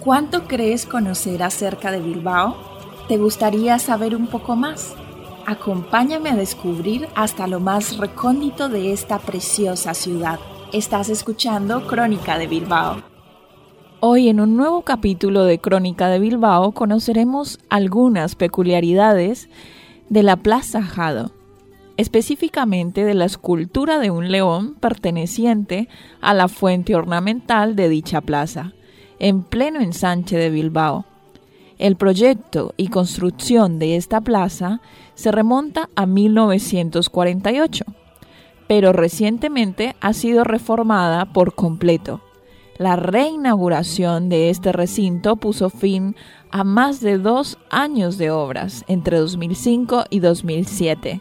¿Cuánto crees conocer acerca de Bilbao? ¿Te gustaría saber un poco más? Acompáñame a descubrir hasta lo más recóndito de esta preciosa ciudad. Estás escuchando Crónica de Bilbao. Hoy en un nuevo capítulo de Crónica de Bilbao conoceremos algunas peculiaridades de la Plaza Jado, específicamente de la escultura de un león perteneciente a la fuente ornamental de dicha plaza, en pleno ensanche de Bilbao. El proyecto y construcción de esta plaza se remonta a 1948, pero recientemente ha sido reformada por completo. La reinauguración de este recinto puso fin a más de dos años de obras entre 2005 y 2007.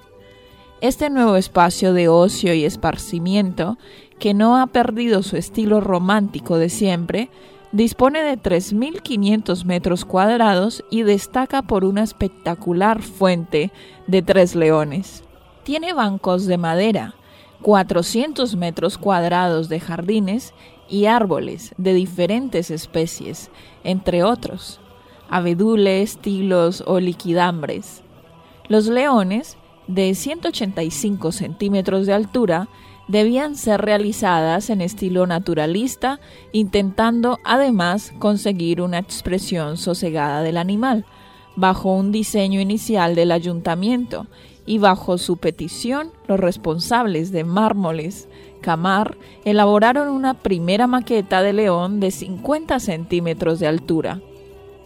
Este nuevo espacio de ocio y esparcimiento, que no ha perdido su estilo romántico de siempre, Dispone de 3.500 metros cuadrados y destaca por una espectacular fuente de tres leones. Tiene bancos de madera, 400 metros cuadrados de jardines y árboles de diferentes especies, entre otros, abedules, tilos o liquidambres. Los leones, de 185 centímetros de altura, debían ser realizadas en estilo naturalista, intentando además conseguir una expresión sosegada del animal, bajo un diseño inicial del ayuntamiento y bajo su petición los responsables de mármoles Camar elaboraron una primera maqueta de león de 50 centímetros de altura.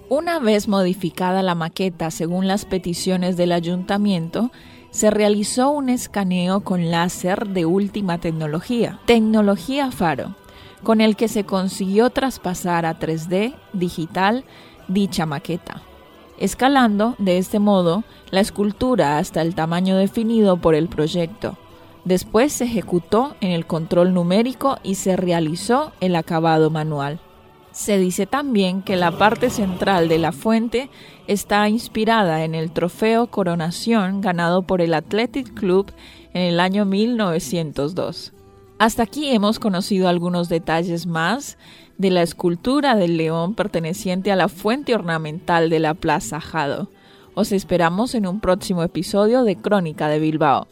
Una vez modificada la maqueta según las peticiones del ayuntamiento, se realizó un escaneo con láser de última tecnología, tecnología Faro, con el que se consiguió traspasar a 3D digital dicha maqueta, escalando de este modo la escultura hasta el tamaño definido por el proyecto. Después se ejecutó en el control numérico y se realizó el acabado manual. Se dice también que la parte central de la fuente está inspirada en el trofeo Coronación ganado por el Athletic Club en el año 1902. Hasta aquí hemos conocido algunos detalles más de la escultura del león perteneciente a la fuente ornamental de la Plaza Jado. Os esperamos en un próximo episodio de Crónica de Bilbao.